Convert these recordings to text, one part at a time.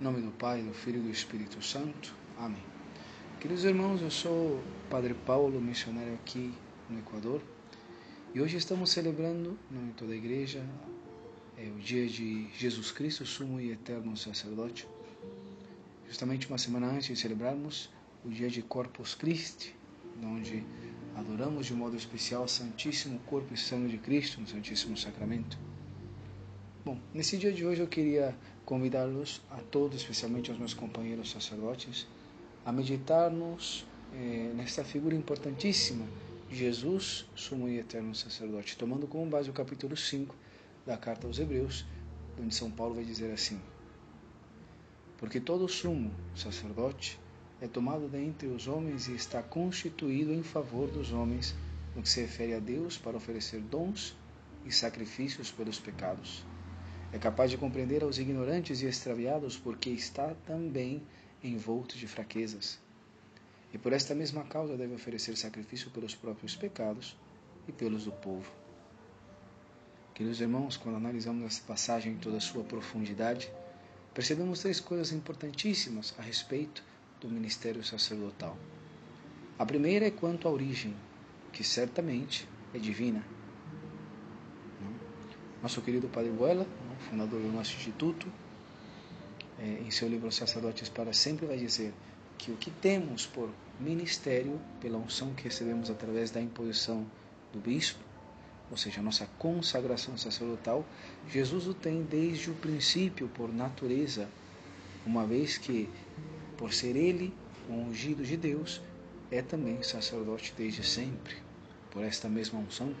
Em nome do Pai, do Filho e do Espírito Santo. Amém. Queridos irmãos, eu sou Padre Paulo, missionário aqui no Equador, e hoje estamos celebrando, de toda a igreja, é o dia de Jesus Cristo, sumo e eterno sacerdote. Justamente uma semana antes de celebrarmos o dia de Corpus Christi, onde adoramos de modo especial o Santíssimo Corpo e Sangue de Cristo no Santíssimo Sacramento. Bom, nesse dia de hoje eu queria convidá-los a todos, especialmente aos meus companheiros sacerdotes, a meditarmos eh, nesta figura importantíssima de Jesus, sumo e eterno sacerdote, tomando como base o capítulo 5 da carta aos Hebreus, onde São Paulo vai dizer assim: Porque todo sumo sacerdote é tomado dentre os homens e está constituído em favor dos homens no que se refere a Deus para oferecer dons e sacrifícios pelos pecados é capaz de compreender aos ignorantes e extraviados porque está também envolto de fraquezas. E por esta mesma causa deve oferecer sacrifício pelos próprios pecados e pelos do povo. Queridos irmãos, quando analisamos essa passagem em toda a sua profundidade, percebemos três coisas importantíssimas a respeito do ministério sacerdotal. A primeira é quanto à origem, que certamente é divina. Nosso querido Padre Buela fundador do nosso instituto, é, em seu livro Sacerdotes para Sempre, vai dizer que o que temos por ministério, pela unção que recebemos através da imposição do bispo, ou seja, a nossa consagração sacerdotal, Jesus o tem desde o princípio por natureza, uma vez que, por ser ele o ungido de Deus, é também sacerdote desde sempre, por esta mesma unção.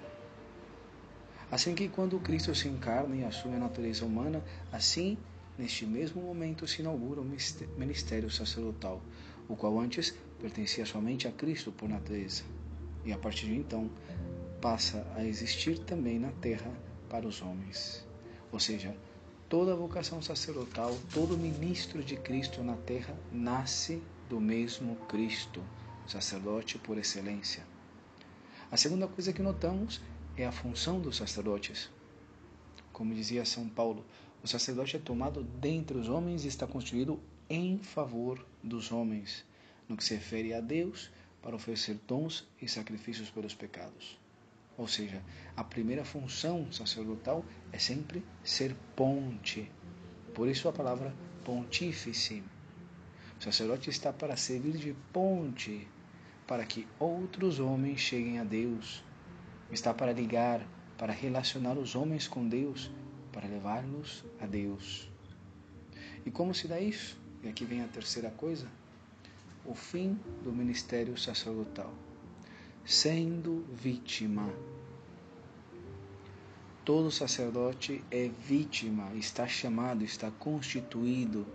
Assim que quando Cristo se encarna e assume a natureza humana, assim, neste mesmo momento, se inaugura o ministério sacerdotal, o qual antes pertencia somente a Cristo por natureza, e a partir de então passa a existir também na terra para os homens. Ou seja, toda vocação sacerdotal, todo ministro de Cristo na terra nasce do mesmo Cristo, sacerdote por excelência. A segunda coisa que notamos é a função dos sacerdotes. Como dizia São Paulo, o sacerdote é tomado dentre os homens e está construído em favor dos homens, no que se refere a Deus, para oferecer dons e sacrifícios pelos pecados. Ou seja, a primeira função sacerdotal é sempre ser ponte. Por isso a palavra pontífice. O sacerdote está para servir de ponte para que outros homens cheguem a Deus está para ligar, para relacionar os homens com Deus, para levá-los a Deus. E como se dá isso? E aqui vem a terceira coisa: o fim do ministério sacerdotal. Sendo vítima. Todo sacerdote é vítima, está chamado, está constituído,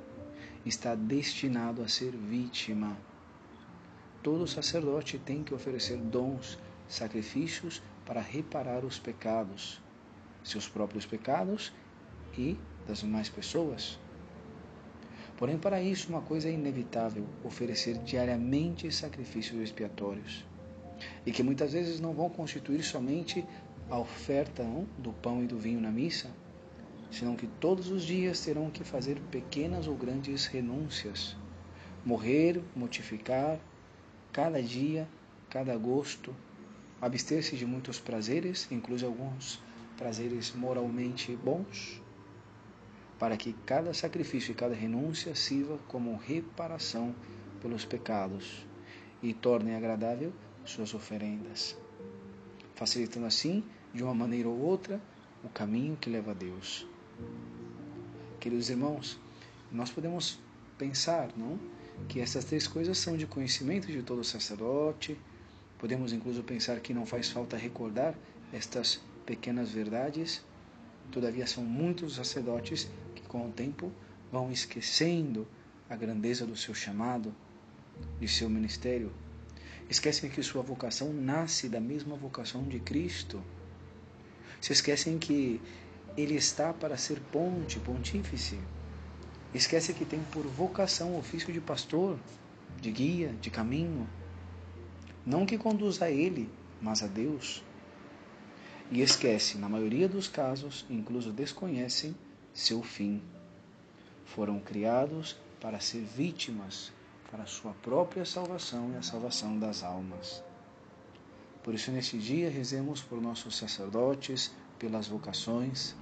está destinado a ser vítima. Todo sacerdote tem que oferecer dons, sacrifícios para reparar os pecados, seus próprios pecados e das demais pessoas. Porém, para isso, uma coisa é inevitável: oferecer diariamente sacrifícios expiatórios, e que muitas vezes não vão constituir somente a oferta do pão e do vinho na missa, senão que todos os dias terão que fazer pequenas ou grandes renúncias, morrer, mortificar, cada dia, cada gosto, abster-se de muitos prazeres, inclusive alguns prazeres moralmente bons, para que cada sacrifício e cada renúncia sirva como reparação pelos pecados e torne agradável suas oferendas, facilitando assim, de uma maneira ou outra, o caminho que leva a Deus. Queridos irmãos, nós podemos pensar, não, que essas três coisas são de conhecimento de todo sacerdote, Podemos incluso pensar que não faz falta recordar estas pequenas verdades, todavia são muitos sacerdotes que com o tempo vão esquecendo a grandeza do seu chamado, de seu ministério. Esquecem que sua vocação nasce da mesma vocação de Cristo. Se esquecem que ele está para ser ponte, pontífice. Esquece que tem por vocação o ofício de pastor, de guia, de caminho, não que conduza a ele, mas a Deus. E esquece, na maioria dos casos, incluso desconhecem seu fim. foram criados para ser vítimas para a sua própria salvação e a salvação das almas. Por isso, neste dia, rezemos por nossos sacerdotes, pelas vocações,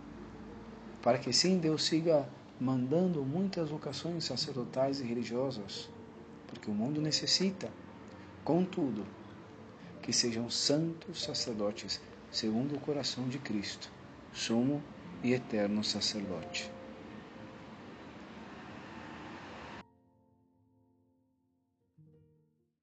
para que sim Deus siga mandando muitas vocações sacerdotais e religiosas, porque o mundo necessita, contudo, que sejam santos sacerdotes segundo o coração de Cristo, sumo e eterno sacerdote.